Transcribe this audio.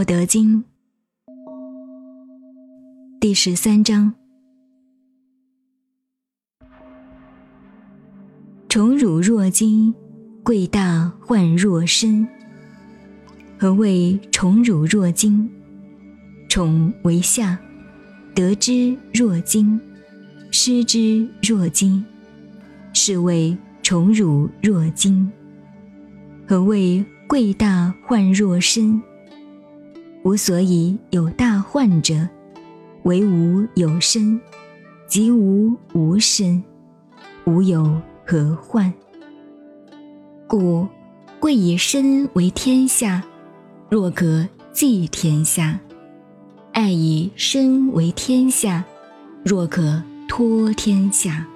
道德经》第十三章：宠辱若惊，贵大患若身。何谓宠辱若惊？宠为下，得之若惊，失之若惊，是谓宠辱若惊。何谓贵大患若身？吾所以有大患者，为吾有身；即吾无身，吾有何患？故贵以身为天下，若可寄天下；爱以身为天下，若可托天下。